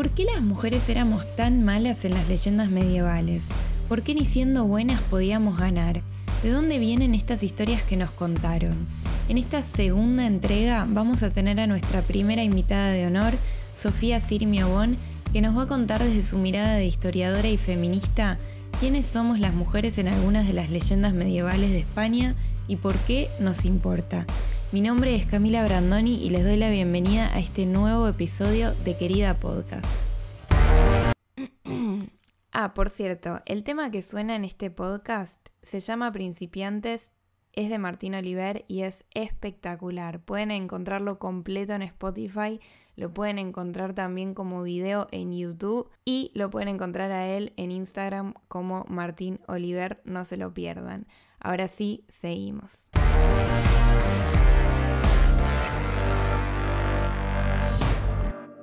¿Por qué las mujeres éramos tan malas en las leyendas medievales? ¿Por qué ni siendo buenas podíamos ganar? ¿De dónde vienen estas historias que nos contaron? En esta segunda entrega vamos a tener a nuestra primera invitada de honor, Sofía Sirmio Bon, que nos va a contar desde su mirada de historiadora y feminista quiénes somos las mujeres en algunas de las leyendas medievales de España y por qué nos importa. Mi nombre es Camila Brandoni y les doy la bienvenida a este nuevo episodio de Querida Podcast. ah, por cierto, el tema que suena en este podcast se llama Principiantes, es de Martín Oliver y es espectacular. Pueden encontrarlo completo en Spotify, lo pueden encontrar también como video en YouTube y lo pueden encontrar a él en Instagram como Martín Oliver, no se lo pierdan. Ahora sí, seguimos.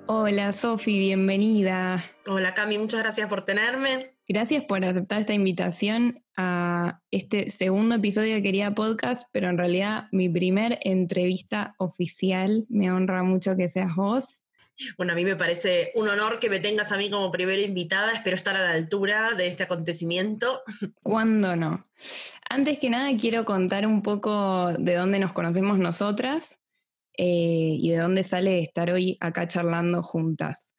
Hola Sofi, bienvenida. Hola Cami, muchas gracias por tenerme. Gracias por aceptar esta invitación a este segundo episodio de Querida Podcast, pero en realidad mi primer entrevista oficial. Me honra mucho que seas vos. Bueno, a mí me parece un honor que me tengas a mí como primera invitada. Espero estar a la altura de este acontecimiento. ¿Cuándo no? Antes que nada, quiero contar un poco de dónde nos conocemos nosotras eh, y de dónde sale estar hoy acá charlando juntas.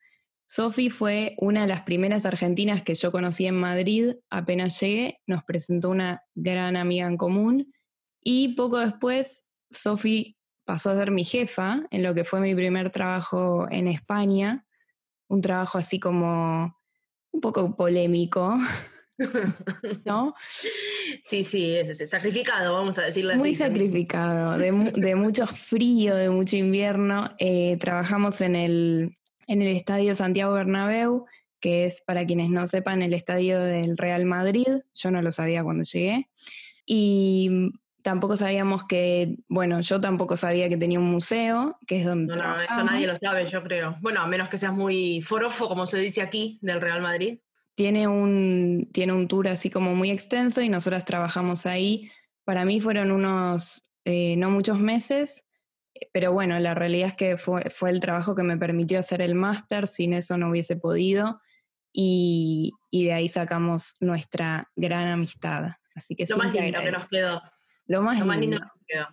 Sofi fue una de las primeras argentinas que yo conocí en Madrid, apenas llegué, nos presentó una gran amiga en común. Y poco después Sofi pasó a ser mi jefa en lo que fue mi primer trabajo en España, un trabajo así como un poco polémico, ¿no? Sí, sí, es, sacrificado, vamos a decirlo así. Muy sacrificado, de, mucho frío, de mucho invierno. Eh, trabajamos en el, en el Estadio Santiago Bernabéu, que es, para quienes no sepan, el estadio del Real Madrid. Yo no lo sabía cuando llegué. Y tampoco sabíamos que, bueno, yo tampoco sabía que tenía un museo, que es donde... No, no, eso nadie lo sabe, yo creo. Bueno, a menos que seas muy forofo, como se dice aquí, del Real Madrid tiene un, tiene un tour así como muy extenso y nosotras trabajamos ahí. Para mí fueron unos, eh, no muchos meses, pero bueno, la realidad es que fue, fue el trabajo que me permitió hacer el máster, sin eso no hubiese podido y, de ahí sacamos nuestra gran amistad. Así que lo más lindo que nos quedó. Lo más, lindo. que nos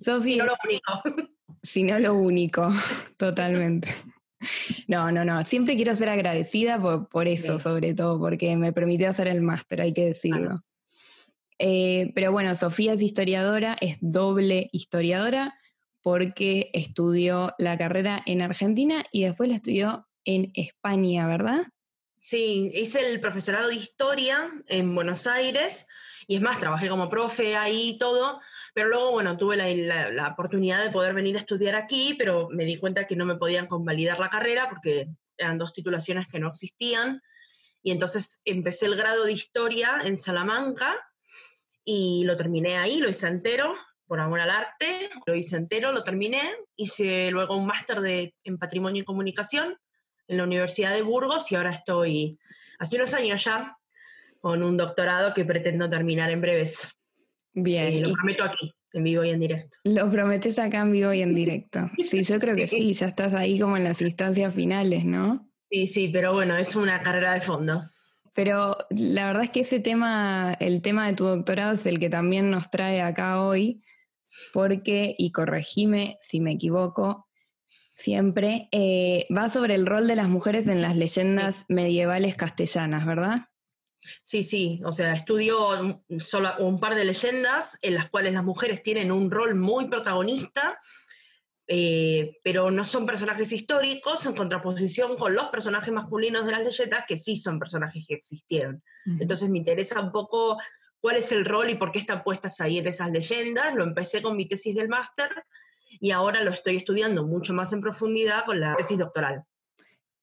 quedó. si no lo único. Si no lo único, totalmente. No, no, no. Siempre quiero ser agradecida por, eso, sobre todo, porque me permitió hacer el máster, hay que decirlo. Eh, pero bueno, Sofía es historiadora, es doble historiadora, porque estudió la carrera en Argentina y después la estudió en España, ¿verdad? Sí, hice el profesorado de historia en Buenos Aires y es más, trabajé como profe ahí y todo, pero luego, bueno, tuve la, oportunidad de poder venir a estudiar aquí, pero me di cuenta que no me podían convalidar la carrera porque eran dos titulaciones que no existían. Y entonces empecé el grado de historia en Salamanca y lo terminé ahí, lo hice entero, por amor al arte, lo hice entero, lo terminé, hice luego un máster en patrimonio y comunicación en la Universidad de Burgos y ahora estoy, hace unos años ya, con un doctorado que pretendo terminar en breves. Bien. Eh, lo prometo aquí, en vivo y en directo. Lo prometes acá en vivo y en directo. Sí, yo creo que sí, ya estás ahí como en las instancias finales, ¿no? Sí, sí, pero bueno, es una carrera de fondo. Pero la verdad es que ese tema, el tema de tu doctorado es el que también nos trae acá hoy, porque, y corregime si me equivoco, siempre, eh, va sobre el rol de las mujeres en las leyendas medievales castellanas, ¿verdad? Sí, sí, o sea, estudio solo un par de leyendas en las cuales las mujeres tienen un rol muy protagonista, eh, pero no son personajes históricos en contraposición con los personajes masculinos de las leyendas que sí son personajes que existieron. Entonces me interesa un poco cuál es el rol y por qué están puestas ahí en esas leyendas. Lo empecé con mi tesis del máster y ahora lo estoy estudiando mucho más en profundidad con la tesis doctoral.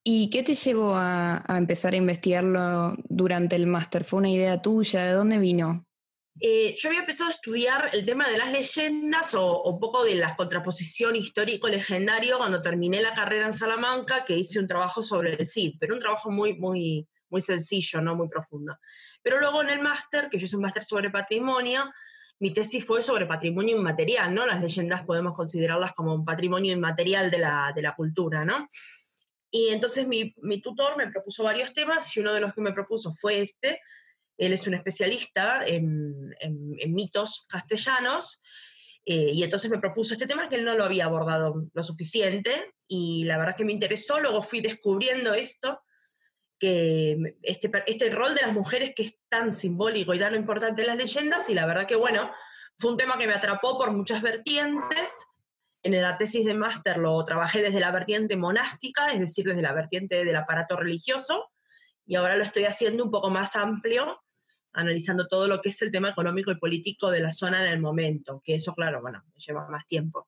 ¿Y qué te llevó a, empezar a investigarlo durante el máster? ¿Fue una idea tuya? ¿De dónde vino? Eh, yo había empezado a estudiar el tema de las leyendas o un poco de la contraposición histórico-legendario cuando terminé la carrera en Salamanca, que hice un trabajo sobre el Cid, pero un trabajo muy, muy, muy sencillo, no muy profundo. Pero luego en el máster, que yo hice un máster sobre patrimonio, mi tesis fue sobre patrimonio inmaterial, ¿no? Las leyendas podemos considerarlas como un patrimonio inmaterial de la, de la cultura, ¿no? Y entonces mi, tutor me propuso varios temas y uno de los que me propuso fue este. Él es un especialista en, mitos castellanos eh, y entonces me propuso este tema que él no lo había abordado lo suficiente y la verdad que me interesó. Luego fui descubriendo esto, que este, este rol de las mujeres que es tan simbólico y tan importante en las leyendas y la verdad que bueno, fue un tema que me atrapó por muchas vertientes en la tesis de máster lo trabajé desde la vertiente monástica, es decir, desde la vertiente del aparato religioso, y ahora lo estoy haciendo un poco más amplio, analizando todo lo que es el tema económico y político de la zona en el momento, que eso, claro, bueno, lleva más tiempo.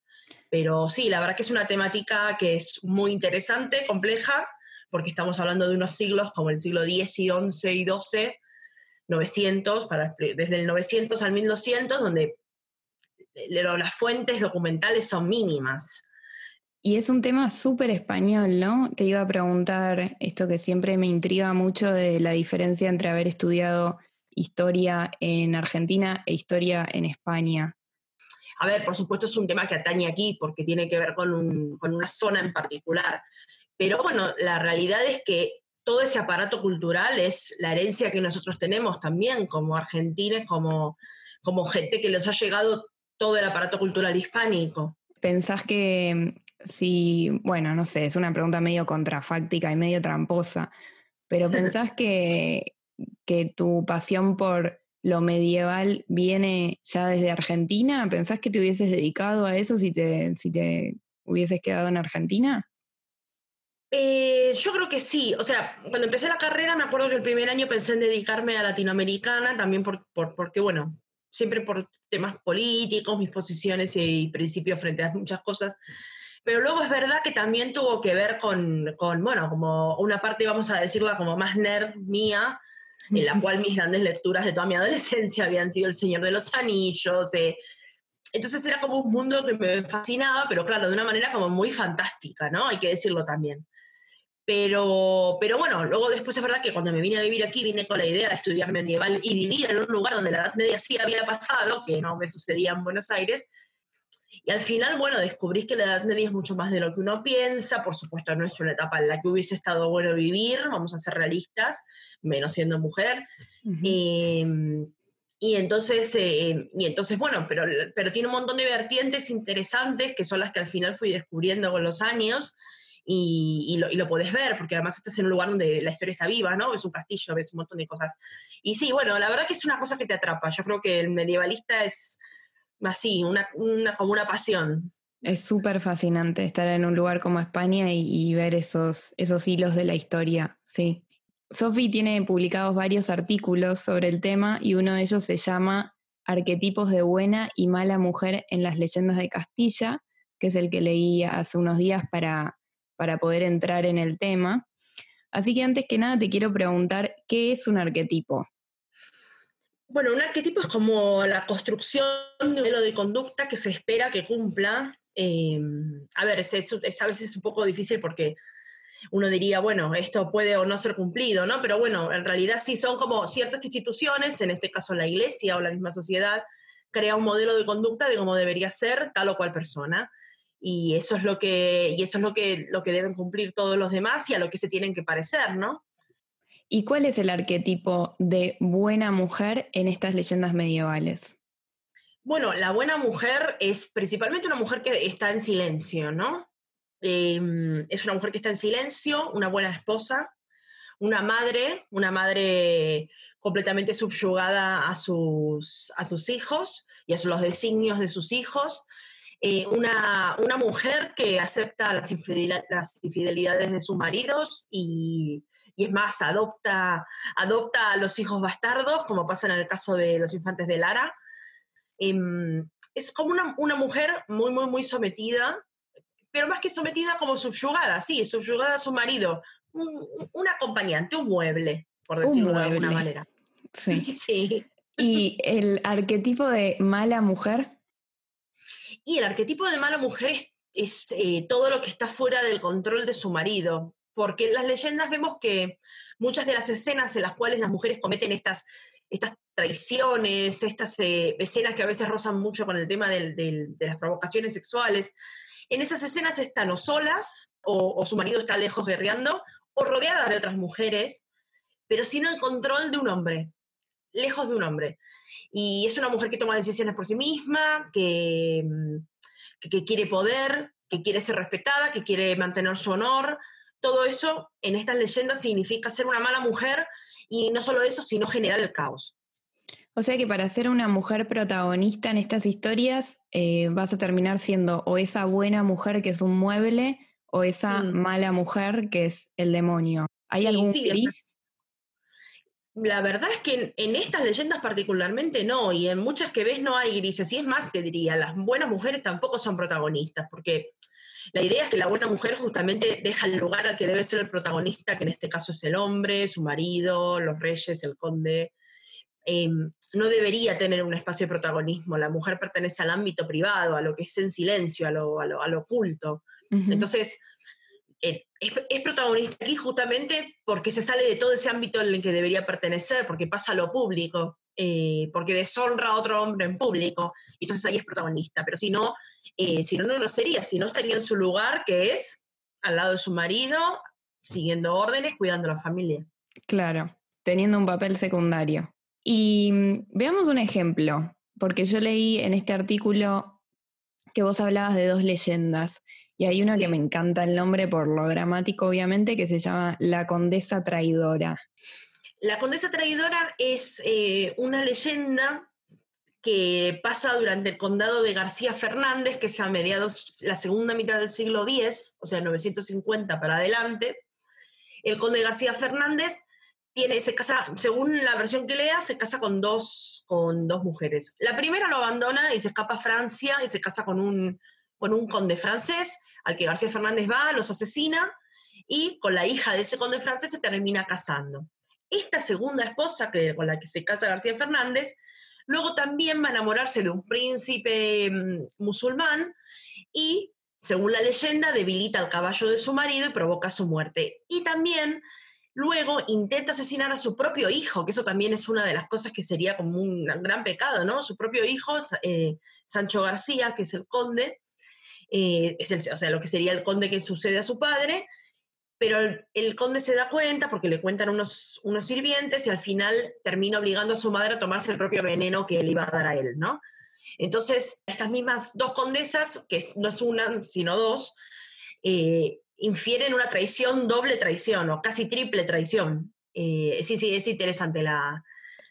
Pero sí, la verdad que es una temática que es muy interesante, compleja, porque estamos hablando de unos siglos como el siglo X y XI y XII, 900, para, desde el 900 al 1200, donde las fuentes documentales son mínimas. Y es un tema súper español, ¿no? Te iba a preguntar esto que siempre me intriga mucho de la diferencia entre haber estudiado historia en Argentina e historia en España. A ver, por supuesto es un tema que atañe aquí porque tiene que ver con, con una zona en particular. Pero bueno, la realidad es que todo ese aparato cultural es la herencia que nosotros tenemos también como argentines, como, como gente que les ha llegado todo el aparato cultural hispánico. ¿Pensás que mm, si, bueno, no sé, es una pregunta medio contrafáctica y medio tramposa, pero pensás que, que tu pasión por lo medieval viene ya desde Argentina? ¿Pensás que te hubieses dedicado a eso si te, si te hubieses quedado en Argentina? Eh, yo creo que sí. O sea, cuando empecé la carrera me acuerdo que el primer año pensé en dedicarme a latinoamericana, también por, por, porque, bueno, siempre por temas políticos, mis posiciones y principios frente a muchas cosas. Pero luego es verdad que también tuvo que ver con, con, bueno, como una parte, vamos a decirla, como más nerd mía, en la cual mis grandes lecturas de toda mi adolescencia habían sido El Señor de los Anillos. Eh. Entonces era como un mundo que me fascinaba, pero claro, de una manera como muy fantástica, ¿no? Hay que decirlo también. Pero, pero bueno, luego después es verdad que cuando me vine a vivir aquí vine con la idea de estudiar medieval y vivir en un lugar donde la Edad Media sí había pasado, que no me sucedía en Buenos Aires. Y al final, bueno, descubrí que la Edad Media es mucho más de lo que uno piensa. Por supuesto, no es una etapa en la que hubiese estado bueno vivir, vamos a ser realistas, menos siendo mujer. Em, y entonces, eh, y entonces bueno, pero, pero tiene un montón de vertientes interesantes que son las que al final fui descubriendo con los años y, lo, y, lo, ver, porque además estás en un lugar donde la historia está viva, ¿no? Ves un castillo, ves un montón de cosas. Y sí, bueno, la verdad que es una cosa que te atrapa. Yo creo que el medievalista es así, una, una como una pasión. Es súper fascinante estar en un lugar como España y, ver esos, esos hilos de la historia, sí. Sophie tiene publicados varios artículos sobre el tema y uno de ellos se llama Arquetipos de buena y mala mujer en las leyendas de Castilla, que es el que leí hace unos días para, para poder entrar en el tema. Así que antes que nada te quiero preguntar, ¿qué es un arquetipo? Bueno, un arquetipo es como la construcción de un modelo de conducta que se espera que cumpla. Em, a ver, es, a veces un poco difícil porque uno diría, bueno, esto puede o no ser cumplido, ¿no? Pero bueno, en realidad sí son como ciertas instituciones, en este caso la iglesia o la misma sociedad, crea un modelo de conducta de cómo debería ser tal o cual persona y eso es lo que, y eso es lo que, lo que deben cumplir todos los demás y a lo que se tienen que parecer, ¿no? ¿Y cuál es el arquetipo de buena mujer en estas leyendas medievales? Bueno, la buena mujer es principalmente una mujer que está en silencio, ¿no? Em, es una mujer que está en silencio, una buena esposa, una madre, una madre completamente subyugada a sus, a sus hijos y a los designios de sus hijos, eh, una, una, mujer que acepta las, infidelidades de sus maridos y, y, es más, adopta, adopta a los hijos bastardos, como pasa en el caso de los infantes de Lara. Em, es como una, una, mujer muy, muy, muy sometida, pero más que sometida, como subyugada, sí, subyugada a su marido, un, un acompañante, un mueble, por decirlo de alguna manera. Sí. sí. ¿Y el arquetipo de mala mujer? Y el arquetipo de mala mujer es, eh, todo lo que está fuera del control de su marido, porque en las leyendas vemos que muchas de las escenas en las cuales las mujeres cometen estas, estas traiciones, estas eh, escenas que a veces rozan mucho con el tema de las provocaciones sexuales, en esas escenas están o solas, o, su marido está lejos guerreando, o rodeada de otras mujeres, pero sin el control de un hombre, lejos de un hombre. Y es una mujer que toma decisiones por sí misma, que, que quiere poder, que quiere ser respetada, que quiere mantener su honor. Todo eso en estas leyendas significa ser una mala mujer y no solo eso, sino generar el caos. O sea que para ser una mujer protagonista en estas historias eh, vas a terminar siendo o esa buena mujer que es un mueble o esa mm. mala mujer que es el demonio. ¿Hay algún gris? La verdad es que en, estas leyendas particularmente no, y en muchas que ves no hay grises. Y es más, te diría, las buenas mujeres tampoco son protagonistas, porque la idea es que la buena mujer justamente deja el lugar al que debe ser el protagonista, que en este caso es el hombre, su marido, los reyes, el conde. Em, no debería tener un espacio de protagonismo. La mujer pertenece al ámbito privado, a lo que es en silencio, a lo, a oculto. Entonces, eh, es, protagonista aquí justamente porque se sale de todo ese ámbito en el que debería pertenecer, porque pasa a lo público, eh, porque deshonra a otro hombre en público, entonces ahí es protagonista. Pero si no, eh, si no, no lo sería, si no estaría en su lugar, que es al lado de su marido, siguiendo órdenes, cuidando a la familia. Claro, teniendo un papel secundario. Y mm, veamos un ejemplo, porque yo leí en este artículo que vos hablabas de dos leyendas, y hay una que me encanta el nombre por lo dramático, obviamente, que se llama La Condesa Traidora. La Condesa Traidora es eh, una leyenda que pasa durante el condado de García Fernández, que es a mediados, la segunda mitad del siglo X, o sea, 950 para adelante. El conde García Fernández tiene, se casa, según la versión que lea, se casa con dos, con dos mujeres. La primera lo abandona y se escapa a Francia y se casa con un, con un conde francés, al que García Fernández va, los asesina, y con la hija de ese conde francés se termina casando. Esta segunda esposa que, con la que se casa García Fernández, luego también va a enamorarse de un príncipe mm, musulmán y, según la leyenda, debilita al caballo de su marido y provoca su muerte. Y también Luego intenta asesinar a su propio hijo, que eso también es una de las cosas que sería como un gran pecado, ¿no? Su propio hijo, eh, Sancho García, que es el conde, eh, es el, o sea, lo que sería el conde que sucede a su padre, pero el, conde se da cuenta porque le cuentan unos, unos sirvientes y al final termina obligando a su madre a tomarse el propio veneno que le iba a dar a él, ¿no? Entonces, estas mismas dos condesas, que no es una, sino dos, eh, infieren una traición, doble traición o casi triple traición. Eh, sí, sí, es interesante la...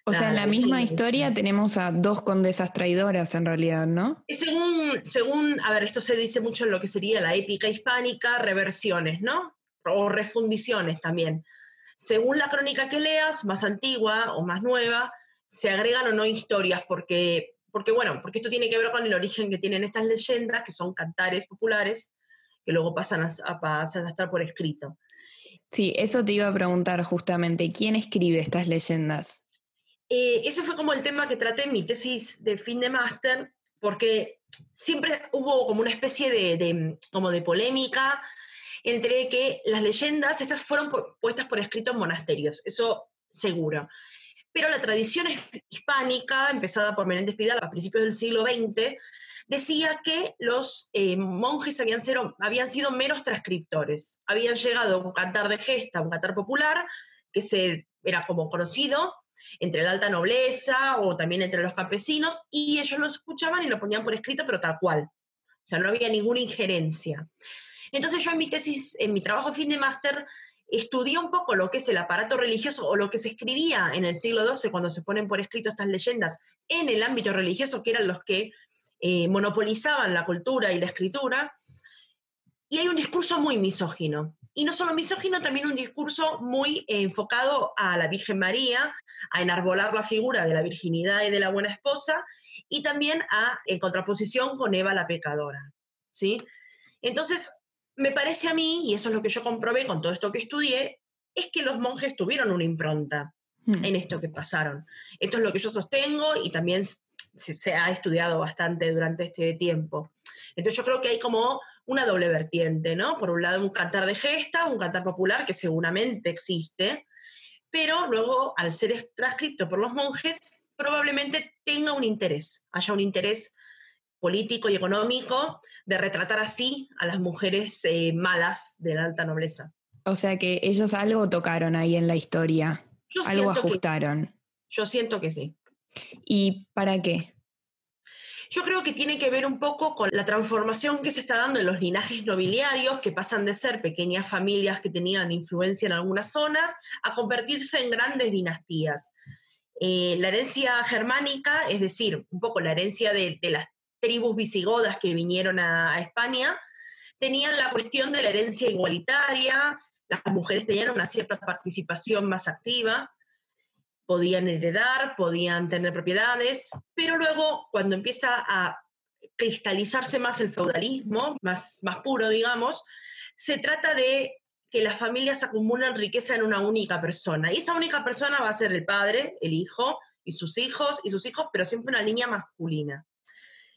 O sea, en la misma historia tenemos a dos condesas traidoras en realidad, ¿no? Según, según, a ver, esto se dice mucho en lo que sería la épica hispánica, reversiones, ¿no? O refundiciones también. Según la crónica que leas, más antigua o más nueva, se agregan o no historias, porque, porque bueno, porque esto tiene que ver con el origen que tienen estas leyendas, que son cantares populares, que luego pasan a, estar por escrito. Sí, eso te iba a preguntar justamente, ¿quién escribe estas leyendas? Eh, ese fue como el tema que traté en mi tesis de fin de máster, porque siempre hubo como una especie de, como de polémica entre que las leyendas, estas fueron puestas por escrito en monasterios, eso seguro. Pero la tradición hispánica, empezada por Menéndez Pidal a principios del siglo XX, decía que los eh, monjes habían, habían sido meros transcriptores. Habían llegado a un cantar de gesta, un cantar popular, que se, era como conocido entre la alta nobleza o también entre los campesinos, y ellos lo escuchaban y lo ponían por escrito, pero tal cual. O sea, no había ninguna injerencia. Entonces yo en mi tesis, en mi trabajo fin de máster, estudié un poco lo que es el aparato religioso o lo que se escribía en el siglo XII cuando se ponen por escrito estas leyendas en el ámbito religioso, que eran los que eh, monopolizaban la cultura y la escritura, y hay un discurso muy misógino. Y no solo misógino, también un discurso muy enfocado a la Virgen María, a enarbolar la figura de la virginidad y de la buena esposa, y también a, en contraposición con Eva la pecadora. ¿sí? Entonces, me parece a mí, y eso es lo que yo comprobé con todo esto que estudié, es que los monjes tuvieron una impronta hmm. en esto que pasaron. Esto es lo que yo sostengo y también se, ha estudiado bastante durante este tiempo. Entonces yo creo que hay como una doble vertiente, ¿no? Por un lado un cantar de gesta, un cantar popular que seguramente existe, pero luego al ser transcripto por los monjes probablemente tenga un interés, haya un interés político y económico de retratar así a las mujeres eh, malas de la alta nobleza. O sea que ellos algo tocaron ahí en la historia, algo ajustaron. yo siento que sí. ¿Y para qué? Yo creo que tiene que ver un poco con la transformación que se está dando en los linajes nobiliarios, que pasan de ser pequeñas familias que tenían influencia en algunas zonas a convertirse en grandes dinastías. Eh, la herencia germánica, es decir, un poco la herencia de, las tribus visigodas que vinieron a, España, tenían la cuestión de la herencia igualitaria, las mujeres tenían una cierta participación más activa, podían heredar, podían tener propiedades, pero luego cuando empieza a cristalizarse más el feudalismo, más, más puro, digamos, se trata de que las familias acumulan riqueza en una única persona. Y esa única persona va a ser el padre, el hijo y sus hijos y sus hijos, pero siempre una línea masculina.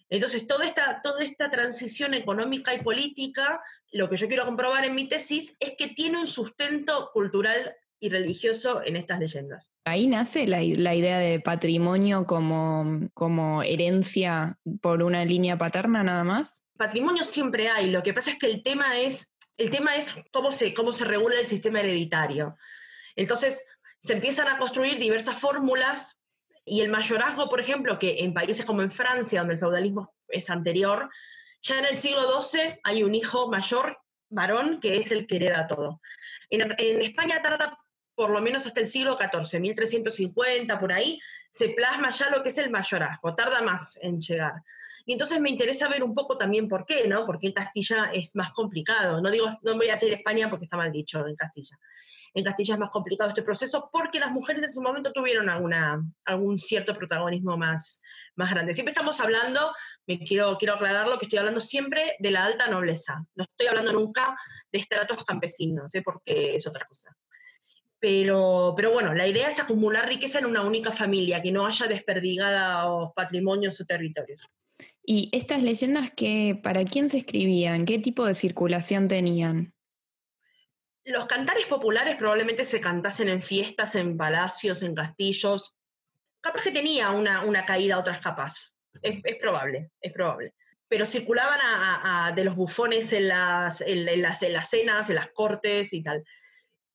Entonces, toda esta, toda esta transición económica y política, lo que yo quiero comprobar en mi tesis es que tiene un sustento cultural y religioso en estas leyendas. Ahí nace la, idea de patrimonio como, como herencia por una línea paterna nada más. Patrimonio siempre hay, lo que pasa es que el tema es, el tema es cómo, se, cómo se regula el sistema hereditario. Entonces, se empiezan a construir diversas fórmulas y el mayorazgo, por ejemplo, que en países como en Francia, donde el feudalismo es anterior, ya en el siglo XII hay un hijo mayor, varón, que es el que hereda todo. En, en España tarda por lo menos hasta el siglo XIV, 1350, por ahí, se plasma ya lo que es el mayorazgo, tarda más en llegar. Y entonces me interesa ver un poco también por qué, ¿no? Porque en Castilla es más complicado. No digo, no voy a decir España porque está mal dicho en Castilla. En Castilla es más complicado este proceso porque las mujeres en su momento tuvieron alguna, algún cierto protagonismo más, más grande. Siempre estamos hablando, me quiero, quiero aclararlo, que estoy hablando siempre de la alta nobleza. No estoy hablando nunca de estratos campesinos, ¿eh? porque es otra cosa. Pero, pero bueno, la idea es acumular riqueza en una única familia, que no haya desperdigados patrimonios o territorios. ¿Y estas leyendas que, para quién se escribían? ¿Qué tipo de circulación tenían? Los cantares populares probablemente se cantasen en fiestas, en palacios, en castillos. Capaz que tenía una, una caída a otras capas. Es, probable, es probable. Pero circulaban de los bufones en las, en, las, en las cenas, en las cortes y tal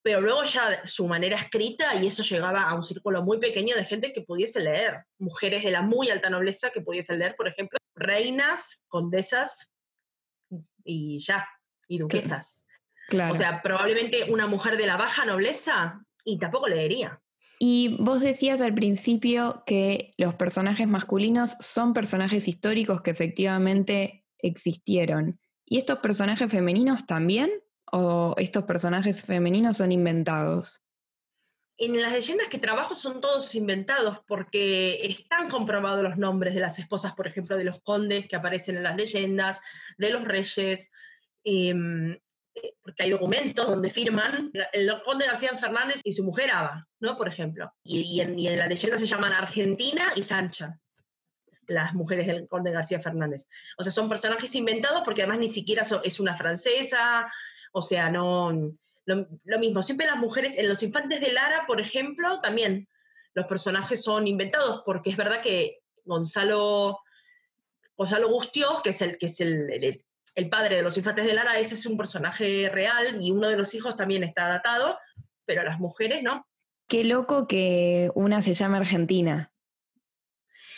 pero luego ya su manera escrita y eso llegaba a un círculo muy pequeño de gente que pudiese leer, mujeres de la muy alta nobleza que pudiesen leer, por ejemplo, reinas, condesas y ya, y duquesas. O sea, probablemente una mujer de la baja nobleza y tampoco leería. Y vos decías al principio que los personajes masculinos son personajes históricos que efectivamente existieron. ¿Y estos personajes femeninos también? O estos personajes femeninos son inventados? En las leyendas que trabajo son todos inventados porque están comprobados los nombres de las esposas, por ejemplo, de los condes que aparecen en las leyendas, de los reyes, em, eh, porque hay documentos donde firman el conde García Fernández y su mujer Ava, ¿no? Por ejemplo. Y, en, y en la leyenda se llaman Argentina y Sancha las mujeres del conde García Fernández. O sea, son personajes inventados porque además ni siquiera es una francesa, o sea, no, lo, mismo, siempre las mujeres, en los infantes de Lara, por ejemplo, también los personajes son inventados, porque es verdad que Gonzalo, Gonzalo Gustios, que es el, que es el, el, padre de los infantes de Lara, ese es un personaje real y uno de los hijos también está datado, pero las mujeres no. Qué loco que una se llame Argentina.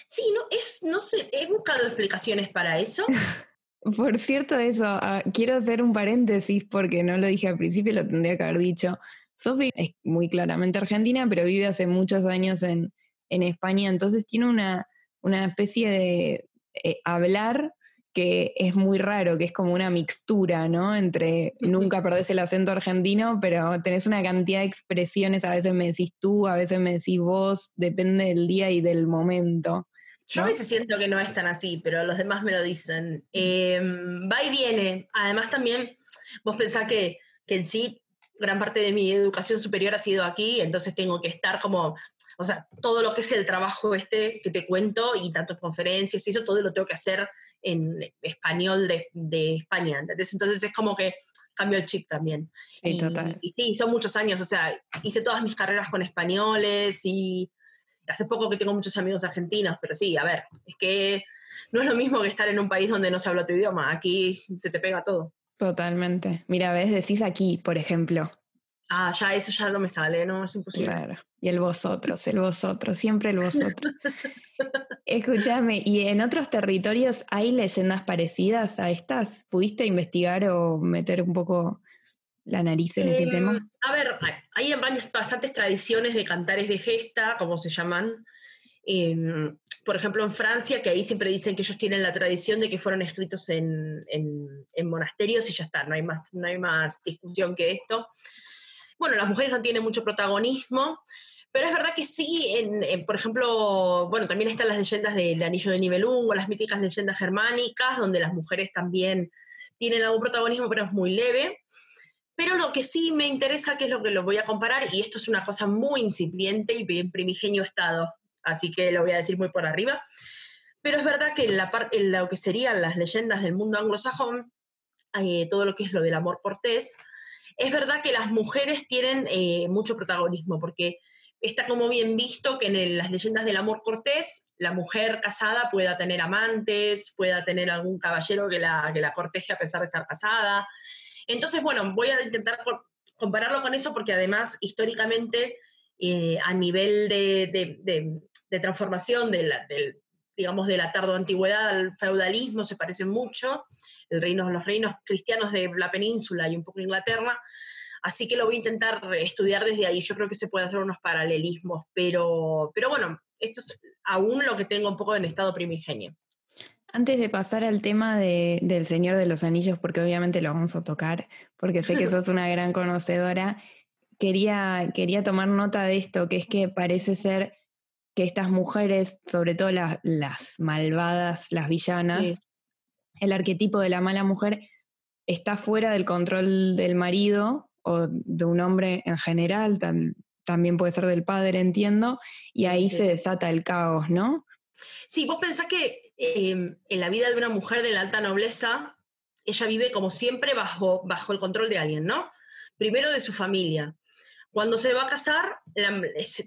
Sí, no, es, no sé, he buscado explicaciones para eso. Por cierto, eso, ah, quiero hacer un paréntesis porque no lo dije al principio, lo tendría que haber dicho. Sofi es muy claramente argentina, pero vive hace muchos años en, España, entonces tiene una, una especie de eh, hablar que es muy raro, que es como una mixtura, ¿no? Entre nunca perdés el acento argentino, pero tenés una cantidad de expresiones, a veces me decís tú, a veces me decís vos, depende del día y del momento. Yo a veces siento que no es tan así, pero los demás me lo dicen. Em, va y viene. Además también, vos pensás que, que en sí gran parte de mi educación superior ha sido aquí, entonces tengo que estar como, o sea, todo lo que es el trabajo este que te cuento y tantas conferencias y eso, todo lo tengo que hacer en español de, de España. Entonces es como que cambio el chip también. y, total. y sí, son muchos años, o sea, hice todas mis carreras con españoles y hace poco que tengo muchos amigos argentinos, pero sí, a ver, es que no es lo mismo que estar en un país donde no se habla tu idioma, aquí se te pega todo. Totalmente. Mira, ves, decís aquí, por ejemplo. Ah, ya eso ya no me sale, no, es imposible. Claro. Y el vosotros, el vosotros, siempre el vosotros. Escúchame, ¿y en otros territorios hay leyendas parecidas a estas? ¿Pudiste investigar o meter un poco la nariz en ese tema? Em, a ver, hay bastantes tradiciones de cantares de gesta, como se llaman. Em, por ejemplo, en Francia, que ahí siempre dicen que ellos tienen la tradición de que fueron escritos en, monasterios y ya está, no hay, más, no hay más discusión que esto. Bueno, las mujeres no tienen mucho protagonismo, pero es verdad que sí, en, por ejemplo, bueno, también están las leyendas del Anillo de Nibelungo, las míticas leyendas germánicas, donde las mujeres también tienen algún protagonismo, pero es muy leve. Pero lo que sí me interesa, que es lo que lo voy a comparar, y esto es una cosa muy incipiente y en primigenio estado, así que lo voy a decir muy por arriba, pero es verdad que en, la en lo que serían las leyendas del mundo anglosajón, eh, todo lo que es lo del amor cortés, es verdad que las mujeres tienen eh, mucho protagonismo, porque está como bien visto que en las leyendas del amor cortés, la mujer casada pueda tener amantes, pueda tener algún caballero que la, que la corteje a pesar de estar casada. Entonces, bueno, voy a intentar compararlo con eso porque además históricamente eh, a nivel de, transformación de la, del, digamos, de la tardo-antigüedad al feudalismo se parecen mucho, el reino, los reinos cristianos de la península y un poco Inglaterra, así que lo voy a intentar estudiar desde ahí, yo creo que se puede hacer unos paralelismos, pero, pero bueno, esto es aún lo que tengo un poco en estado primigenio. Antes de pasar al tema del Señor de los Anillos, porque obviamente lo vamos a tocar, porque sé que sos una gran conocedora, quería, quería tomar nota de esto, que es que parece ser que estas mujeres, sobre todo las, malvadas, las villanas, el arquetipo de la mala mujer está fuera del control del marido o de un hombre en general, también puede ser del padre, entiendo, y ahí se desata el caos, ¿no? Sí, vos pensás que em, en la vida de una mujer de la alta nobleza, ella vive como siempre bajo, bajo el control de alguien, ¿no? Primero de su familia. Cuando se va a casar,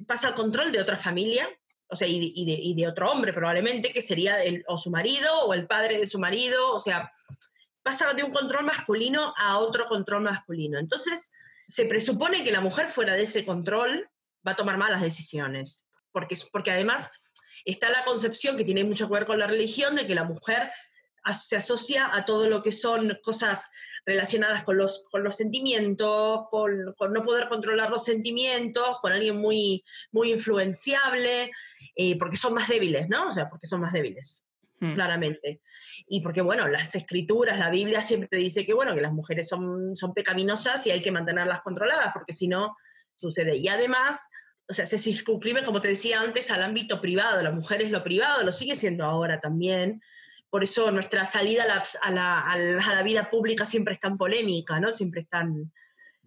pasa al control de otra familia, o sea, y de, otro hombre probablemente, que sería el, o su marido o el padre de su marido, o sea, pasa de un control masculino a otro control masculino. Entonces, se presupone que la mujer fuera de ese control va a tomar malas decisiones, porque, porque además está la concepción que tiene mucho que ver con la religión de que la mujer se asocia a todo lo que son cosas relacionadas con los, con los sentimientos, con, no poder controlar los sentimientos, con alguien muy, muy influenciable, eh, porque son más débiles, ¿no? O sea, porque son más débiles, hmm. claramente. Y porque, bueno, las escrituras, la Biblia siempre dice que, bueno, que las mujeres son, son pecaminosas y hay que mantenerlas controladas, porque si no, sucede. Y además, o sea, se circunscribe, como te decía antes, al ámbito privado. La mujer es lo privado, lo sigue siendo ahora también. Por eso nuestra salida a la, vida pública siempre es tan polémica, ¿no? Siempre es tan,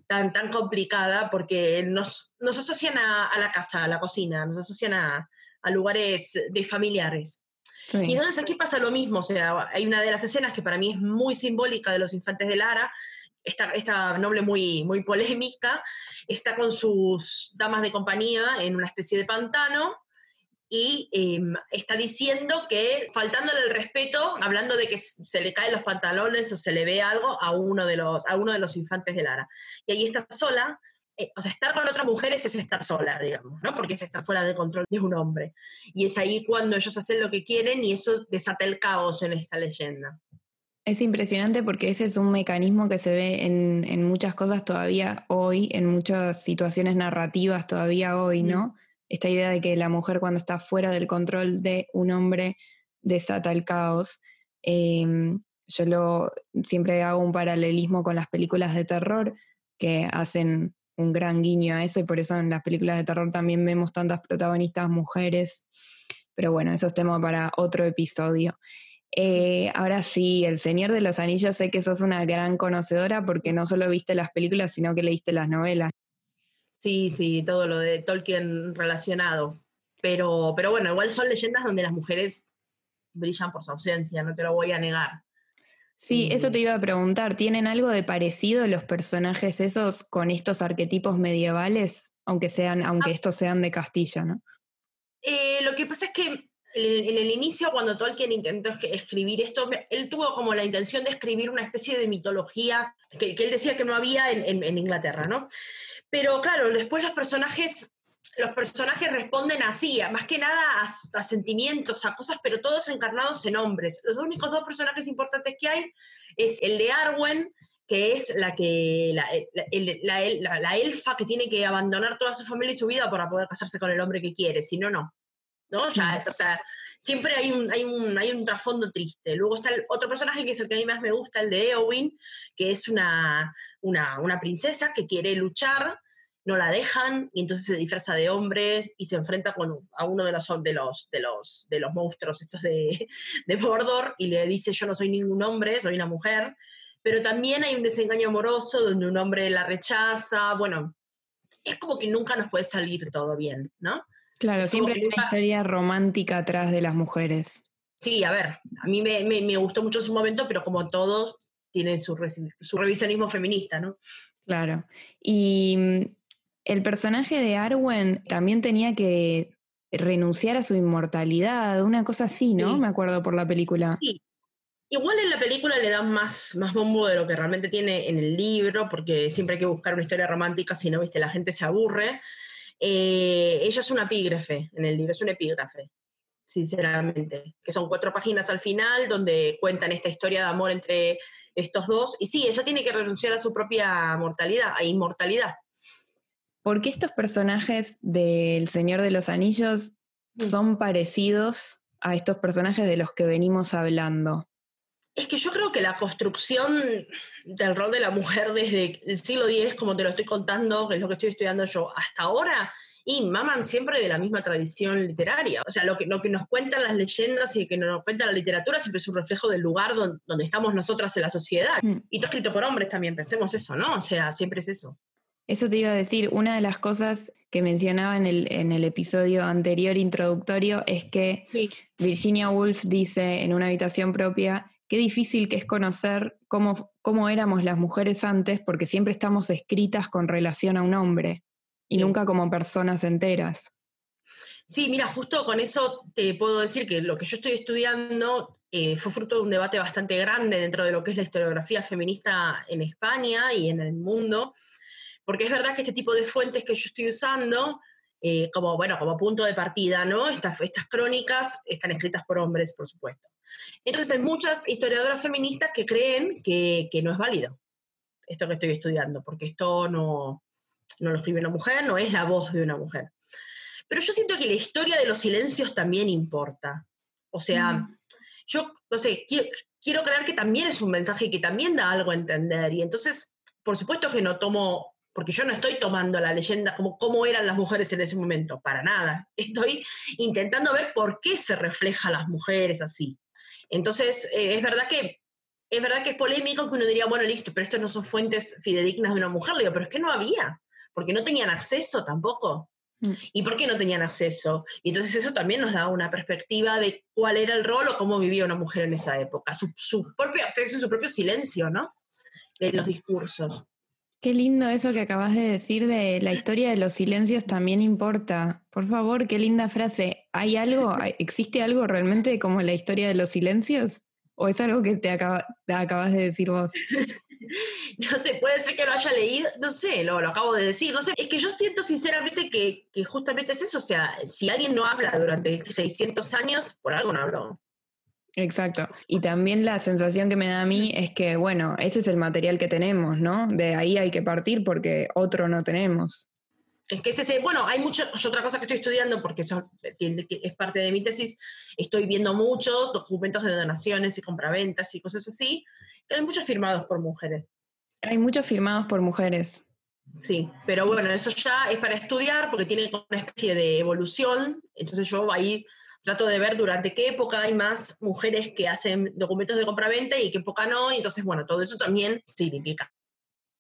tan, tan complicada porque nos, nos asocian a, la casa, a la cocina, nos asocian a, lugares de familiares. Y entonces aquí pasa lo mismo, o sea, hay una de las escenas que para mí es muy simbólica de los infantes de Lara, esta, noble muy, muy polémica, está con sus damas de compañía en una especie de pantano y em, está diciendo que, faltándole el respeto, hablando de que se le caen los pantalones o se le ve algo a uno de los, a uno de los infantes de Lara. Y ahí está sola, eh, o sea, estar con otras mujeres es estar sola, digamos, ¿no? Porque es estar fuera de control de un hombre. Y es ahí cuando ellos hacen lo que quieren y eso desata el caos en esta leyenda. Es impresionante porque ese es un mecanismo que se ve en, muchas cosas todavía hoy, en muchas situaciones narrativas todavía hoy, ¿no? Esta idea de que la mujer cuando está fuera del control de un hombre desata el caos. Em, yo lo, siempre hago un paralelismo con las películas de terror que hacen un gran guiño a eso y por eso en las películas de terror también vemos tantas protagonistas mujeres. Pero bueno, eso es tema para otro episodio. Eh, ahora sí, El Señor de los Anillos, sé que sos una gran conocedora porque no solo viste las películas, sino que leíste las novelas. Sí, sí, todo lo de Tolkien relacionado. Pero, pero bueno, igual son leyendas donde las mujeres brillan por su ausencia, no te lo voy a negar. Sí, eso te iba a preguntar, ¿tienen algo de parecido los personajes esos con estos arquetipos medievales, aunque sean, aunque ah. estos sean de Castilla, ¿no? Eh, lo que pasa es que en el inicio, cuando Tolkien intentó escribir esto, él tuvo como la intención de escribir una especie de mitología que, él decía que no había en, Inglaterra, ¿no? Pero claro, después los personajes los personajes responden así, más que nada a, sentimientos, a cosas, pero todos encarnados en hombres. Los únicos dos personajes importantes que hay es el de Arwen, que es la que la, elfa que tiene que abandonar toda su familia y su vida para poder casarse con el hombre que quiere, si no, no. ¿No? Ya, o sea, siempre hay un, hay, un, hay un trasfondo triste. Luego está el otro personaje que es el que a mí más me gusta, el de Eowyn, que es una, una, una princesa que quiere luchar, no la dejan, y entonces se disfraza de hombre y se enfrenta con, a uno de los, de, los, de, los, de los monstruos estos de, de Mordor y le dice, yo no soy ningún hombre, soy una mujer. Pero también hay un desengaño amoroso donde un hombre la rechaza, bueno, es como que nunca nos puede salir todo bien, ¿no? Claro, siempre hay una historia romántica atrás de las mujeres. Sí, a ver, a mí me, gustó mucho su momento, pero como todos, tienen su, su revisionismo feminista, ¿no? Claro. Y mm, el personaje de Arwen también tenía que renunciar a su inmortalidad, una cosa así, ¿no? Me acuerdo por la película. Sí. Igual en la película le dan más, más bombo de lo que realmente tiene en el libro, porque siempre hay que buscar una historia romántica, si no, viste, la gente se aburre. Eh, ella es una epígrafe en el libro, es un epígrafe, sinceramente, que son cuatro páginas al final donde cuentan esta historia de amor entre estos dos. Y sí, ella tiene que renunciar a su propia mortalidad, a inmortalidad. ¿Por qué estos personajes del Señor de los Anillos mm. son parecidos a estos personajes de los que venimos hablando? Es que yo creo que la construcción del rol de la mujer desde el siglo X, como te lo estoy contando, que es lo que estoy estudiando yo, hasta ahora, y maman siempre de la misma tradición literaria. O sea, lo que, lo que nos cuentan las leyendas y que nos cuenta la literatura siempre es un reflejo del lugar donde, estamos nosotras en la sociedad. Mm. Y todo escrito por hombres también, pensemos eso, ¿no? O sea, siempre es eso. Eso te iba a decir, una de las cosas que mencionaba en el, en el episodio anterior introductorio es que Virginia Woolf dice en una habitación propia qué difícil que es conocer cómo, cómo éramos las mujeres antes, porque siempre estamos escritas con relación a un hombre y nunca como personas enteras. Sí, mira, justo con eso te puedo decir que lo que yo estoy estudiando eh, fue fruto de un debate bastante grande dentro de lo que es la historiografía feminista en España y en el mundo, porque es verdad que este tipo de fuentes que yo estoy usando, eh, como, bueno, como punto de partida, ¿no? Estas, estas crónicas están escritas por hombres, por supuesto. Entonces hay muchas historiadoras feministas que creen que, no es válido esto que estoy estudiando, porque esto no, no lo escribe una mujer, no es la voz de una mujer. Pero yo siento que la historia de los silencios también importa. O sea, mm. yo, no sé, quiero, creer que también es un mensaje que también da algo a entender. Y entonces, por supuesto que no tomo, porque yo no estoy tomando la leyenda como cómo eran las mujeres en ese momento, para nada. Estoy intentando ver por qué se refleja a las mujeres así. Entonces, eh, es verdad que es verdad que es polémico que uno diría, bueno, listo, pero esto no son fuentes fidedignas de una mujer. Le digo, pero es que no había, porque no tenían acceso tampoco. Mm. ¿Y por qué no tenían acceso? Y entonces eso también nos da una perspectiva de cuál era el rol o cómo vivía una mujer en esa época, su, su propio acceso y su propio silencio, ¿no? En los discursos. Qué lindo eso que acabas de decir de la historia de los silencios también importa. Por favor, qué linda frase. ¿Hay algo, existe algo realmente como la historia de los silencios? ¿O es algo que te, acabas de decir vos? No sé, puede ser que lo haya leído, no sé, lo, lo acabo de decir, no sé. Es que yo siento sinceramente que, que justamente es eso, o sea, si alguien no habla durante 600 años, por algo no habló. Exacto. Y también la sensación que me da a mí es que, bueno, ese es el material que tenemos, ¿no? De ahí hay que partir porque otro no tenemos. Es que ese, bueno, hay mucha, otra cosa que estoy estudiando porque eso es parte de mi tesis, estoy viendo muchos documentos de donaciones y compraventas y cosas así, que hay muchos firmados por mujeres. Hay muchos firmados por mujeres. Sí, pero bueno, eso ya es para estudiar porque tiene una especie de evolución, entonces yo ahí trato de ver durante qué época hay más mujeres que hacen documentos de compraventa y qué época no, y entonces, bueno, todo eso también significa.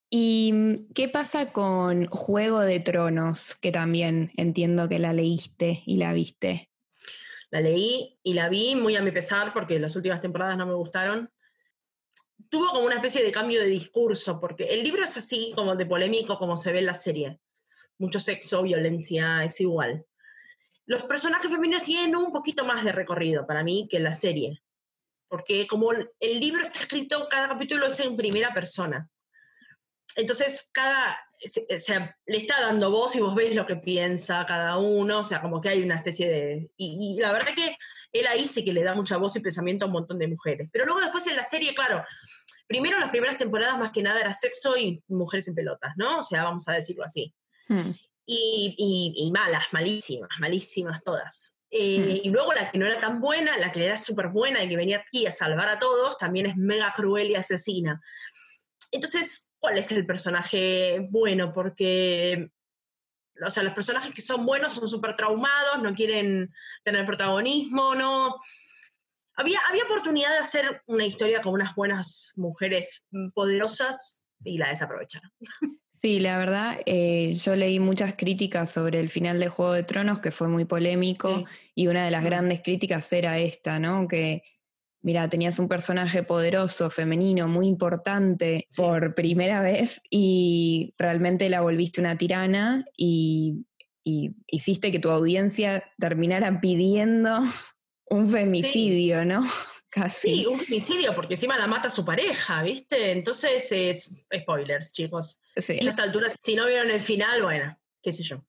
¿Y qué pasa con Juego de Tronos, que también entiendo que la leíste y la viste? La leí y la vi muy a mi pesar porque las últimas temporadas no me gustaron. Tuvo como una especie de cambio de discurso, porque el libro es así como de polémico como se ve en la serie. Mucho sexo, violencia, es igual. Los personajes femeninos tienen un poquito más de recorrido para mí que la serie. Porque como el libro está escrito, cada capítulo es en primera persona. Entonces, cada, o sea, le está dando voz y vos ves lo que piensa cada uno, o sea, como que hay una especie de... Y, la verdad que él ahí sí que le da mucha voz y pensamiento a un montón de mujeres. Pero luego después en la serie, claro, primero las primeras temporadas más que nada era sexo y mujeres en pelotas, ¿no? O sea, vamos a decirlo así. Hmm. Y, malas, malísimas, malísimas todas. Eh, hmm. Y luego la que no era tan buena, la que era súper buena y que venía aquí a salvar a todos, también es mega cruel y asesina. Entonces, ¿cuál es el personaje bueno? Porque, o sea, los personajes que son buenos son súper traumados, no quieren tener protagonismo, no... Había, había oportunidad de hacer una historia con unas buenas mujeres poderosas y la desaprovecharon. Sí, la verdad, eh, yo leí muchas críticas sobre el final de Juego de Tronos, que fue muy polémico, y una de las grandes críticas era esta, ¿no? Que, mira, tenías un personaje poderoso, femenino, muy importante por primera vez, y realmente la volviste una tirana y, hiciste que tu audiencia terminara pidiendo un femicidio, ¿no? Sí, un femicidio, porque encima la mata su pareja, ¿viste? Entonces es spoilers, chicos. Sí. A esta altura, si no vieron el final, bueno, qué sé yo.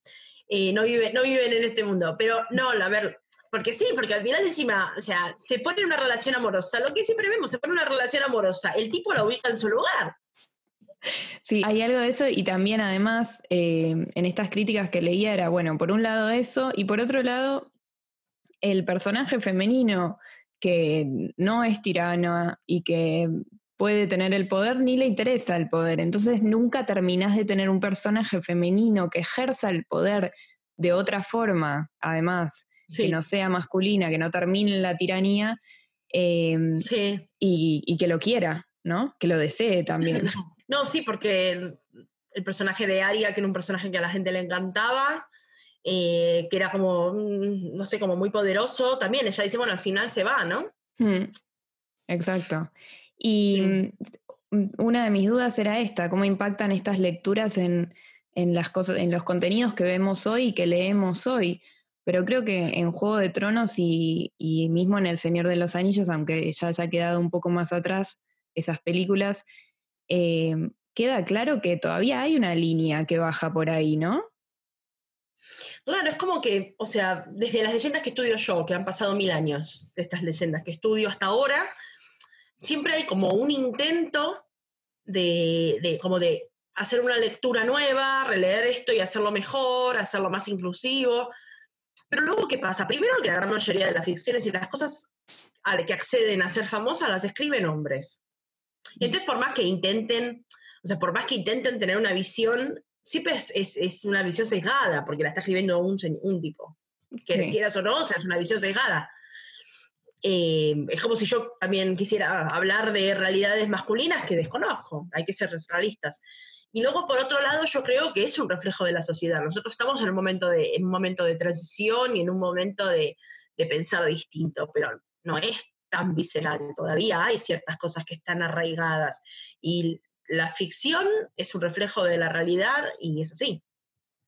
Eh, no, vive, no viven en este mundo. Pero no, a ver, porque sí, porque al final encima, o sea, se pone una relación amorosa, lo que siempre vemos, se pone una relación amorosa, el tipo la ubica en su lugar. Sí, hay algo de eso y también además eh, en estas críticas que leía era, bueno, por un lado eso y por otro lado el personaje femenino que no es tirana y que puede tener el poder ni le interesa el poder. Entonces nunca terminás de tener un personaje femenino que ejerza el poder de otra forma, además, que no sea masculina, que no termine en la tiranía em, y, que lo quiera, ¿no? Que lo desee también. No, sí, porque el, el personaje de Aria, que era un personaje que a la gente le encantaba, eh, que era como, mm, no sé, como muy poderoso, también ella dice, bueno, al final se va, ¿no? Mm, exacto. Y mm, una de mis dudas era esta, ¿cómo impactan estas lecturas en, las cosas, en los contenidos que vemos hoy y que leemos hoy? Pero creo que en Juego de Tronos y, mismo en El Señor de los Anillos, aunque ya haya quedado un poco más atrás esas películas, eh, queda claro que todavía hay una línea que baja por ahí, ¿no? Claro, es como que, o sea, desde las leyendas que estudio yo, que han pasado mil años de estas leyendas que estudio hasta ahora, siempre hay como un intento de, como de hacer una lectura nueva, releer esto y hacerlo mejor, hacerlo más inclusivo. Pero luego, ¿qué pasa? Primero que la gran mayoría de las ficciones y las cosas a las que acceden a ser famosas las escriben hombres. Entonces, por más que intenten, o sea, por más que intenten tener una visión siempre es, una visión sesgada, porque la está escribiendo un, un tipo. Que quieras o no, o sea, es una visión sesgada. Eh, es como si yo también quisiera hablar de realidades masculinas que desconozco, hay que ser realistas. Y luego, por otro lado, yo creo que es un reflejo de la sociedad. Nosotros estamos en un momento de, en un momento de transición y en un momento de, de pensar distinto, pero no es tan visceral. Todavía hay ciertas cosas que están arraigadas. Y la ficción es un reflejo de la realidad y es así.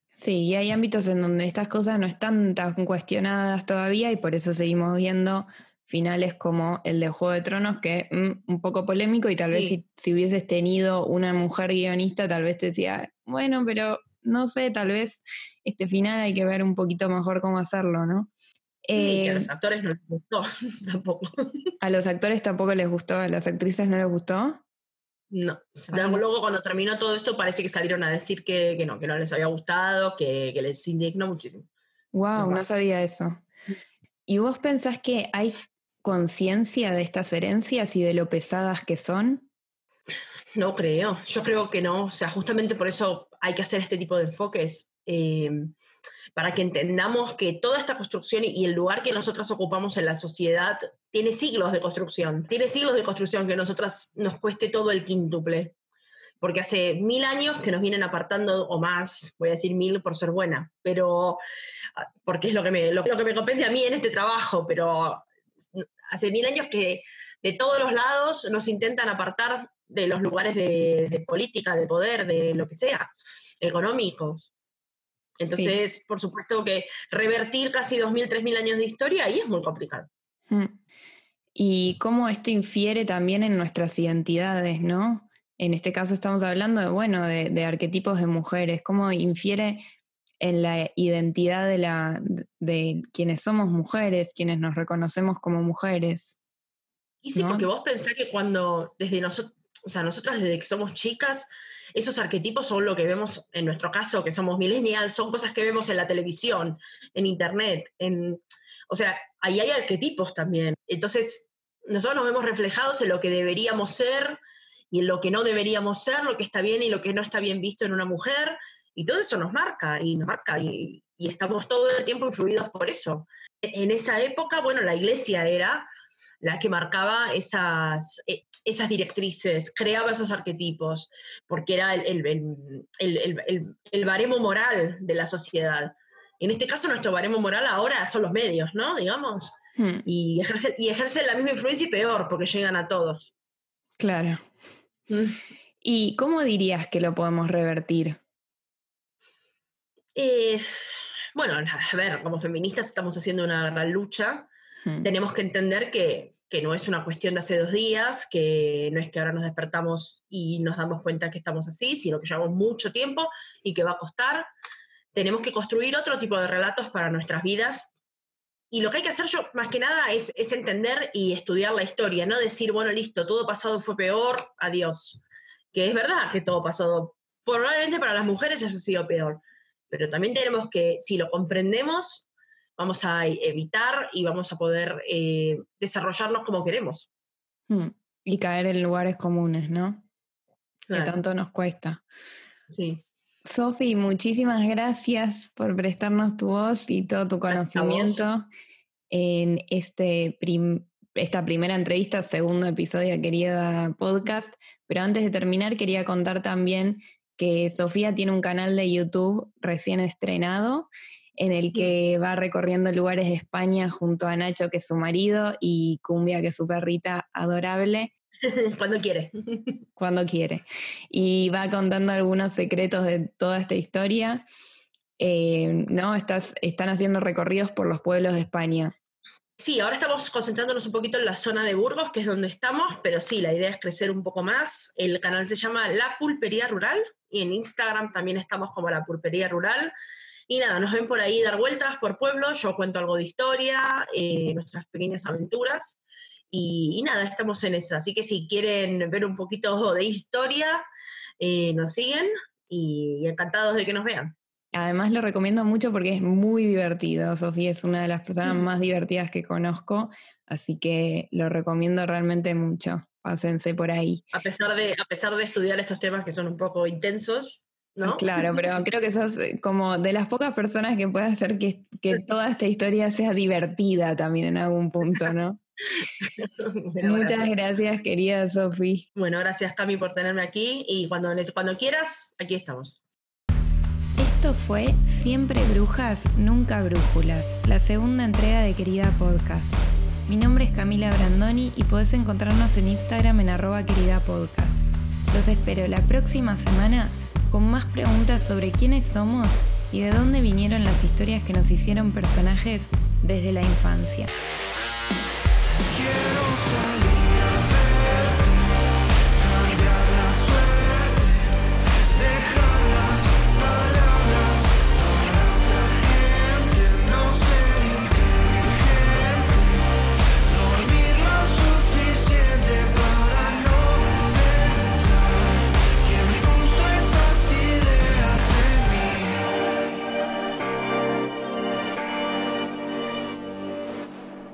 Sí, y hay ámbitos en donde estas cosas no están tan cuestionadas todavía y por eso seguimos viendo finales como el de Juego de Tronos, que es mm, un poco polémico y tal vez si, si, hubieses tenido una mujer guionista, tal vez te decía, bueno, pero no sé, tal vez este final hay que ver un poquito mejor cómo hacerlo, ¿no? que a eh, los actores no les gustó tampoco. ¿A los actores tampoco les gustó? ¿A las actrices no les gustó? No. Luego cuando terminó todo esto parece que salieron a decir que, no, que no les había gustado, que, les indignó muchísimo. Wow, no sabía eso. ¿Y vos pensás que hay conciencia de estas herencias y de lo pesadas que son? No creo, yo creo que no. O sea, justamente por eso hay que hacer este tipo de enfoques. Eh, para que entendamos que toda esta construcción y el lugar que nosotros ocupamos en la sociedad tiene siglos de construcción, tiene siglos de construcción que a nosotras nos cueste todo el quíntuple, porque hace mil años que nos vienen apartando, o más, voy a decir mil por ser buena, pero ah, porque es lo que me, lo, que me compete a mí en este trabajo, pero hace mil años que de todos los lados nos intentan apartar de los lugares de, de política, de poder, de lo que sea, económicos Entonces, por supuesto que revertir casi 2.000, 3.000 años de historia ahí es muy complicado. Mm. Y cómo esto infiere también en nuestras identidades, ¿no? En este caso estamos hablando de, bueno, de, arquetipos de mujeres, cómo infiere en la identidad de, la, de quienes somos mujeres, quienes nos reconocemos como mujeres. Y sí, porque vos pensás que cuando, desde nosotros, o sea, nosotras desde que somos chicas, esos arquetipos son lo que vemos, en nuestro caso, que somos millennials, son cosas que vemos en la televisión, en internet, en, o sea, ahí hay arquetipos también. Entonces, nosotros nos vemos reflejados en lo que deberíamos ser y en lo que no deberíamos ser, lo que está bien y lo que no está bien visto en una mujer, y todo eso nos marca y nos marca y, y estamos todo el tiempo influidos por eso. En esa época, bueno, la iglesia era la que marcaba esas, eh, esas directrices, creaba esos arquetipos, porque era el, el, baremo moral de la sociedad. En este caso, nuestro baremo moral ahora son los medios, ¿no? Digamos. Hmm. Y, ejercen, y ejercen la misma influencia y peor, porque llegan a todos. Claro. Mm. ¿Y cómo dirías que lo podemos revertir? Eh, bueno, a ver, como feministas estamos haciendo una gran lucha. Hmm. Tenemos que entender que que no es una cuestión de hace dos días, que no es que ahora nos despertamos y nos damos cuenta que estamos así, sino que llevamos mucho tiempo y que va a costar. Tenemos que construir otro tipo de relatos para nuestras vidas. Y lo que hay que hacer yo, más que nada, es, es entender y estudiar la historia, no decir, bueno, listo, todo pasado fue peor, adiós. Que es verdad que todo pasado, probablemente para las mujeres haya sido peor, pero también tenemos que, si lo comprendemos, vamos a evitar y vamos a poder eh, desarrollarnos como queremos. Hmm. Y caer en lugares comunes, ¿no? Que tanto nos cuesta. Sí. Sofi, muchísimas gracias por prestarnos tu voz y todo tu conocimiento en este esta primera entrevista, segundo episodio querida podcast. Pero antes de terminar, quería contar también que Sofía tiene un canal de YouTube recién estrenado en el que va recorriendo lugares de España junto a Nacho, que es su marido, y Cumbia, que es su perrita adorable. Cuando quiere. Cuando quiere. Y va contando algunos secretos de toda esta historia. Eh, ¿no? Estás, están haciendo recorridos por los pueblos de España. Sí, ahora estamos concentrándonos un poquito en la zona de Burgos, que es donde estamos, pero sí, la idea es crecer un poco más. El canal se llama La Pulpería Rural y en Instagram también estamos como La Pulpería Rural. Y nada, nos ven por ahí dar vueltas por pueblo, yo cuento algo de historia, eh, nuestras pequeñas aventuras. Y, nada, estamos en esa. Así que si quieren ver un poquito de historia, eh, nos siguen y, encantados de que nos vean. Además lo recomiendo mucho porque es muy divertido. Sofía es una de las personas mm. más divertidas que conozco, así que lo recomiendo realmente mucho. Pásense por ahí. A pesar de, a pesar de estudiar estos temas que son un poco intensos, Claro, pero creo que sos eh, como de las pocas personas que puede hacer que, toda esta historia sea divertida también en algún punto, ¿no? Muchas gracias, querida Sofi. Bueno, gracias Cami por tenerme aquí y cuando, cuando quieras, aquí estamos. Esto fue Siempre Brujas, Nunca Brújulas, la segunda entrega de Querida Podcast. Mi nombre es Camila Brandoni y podés encontrarnos en Instagram en arroba querida podcast. Los espero la próxima semana con más preguntas sobre quiénes somos y de dónde vinieron las historias que nos hicieron personajes desde la infancia. you.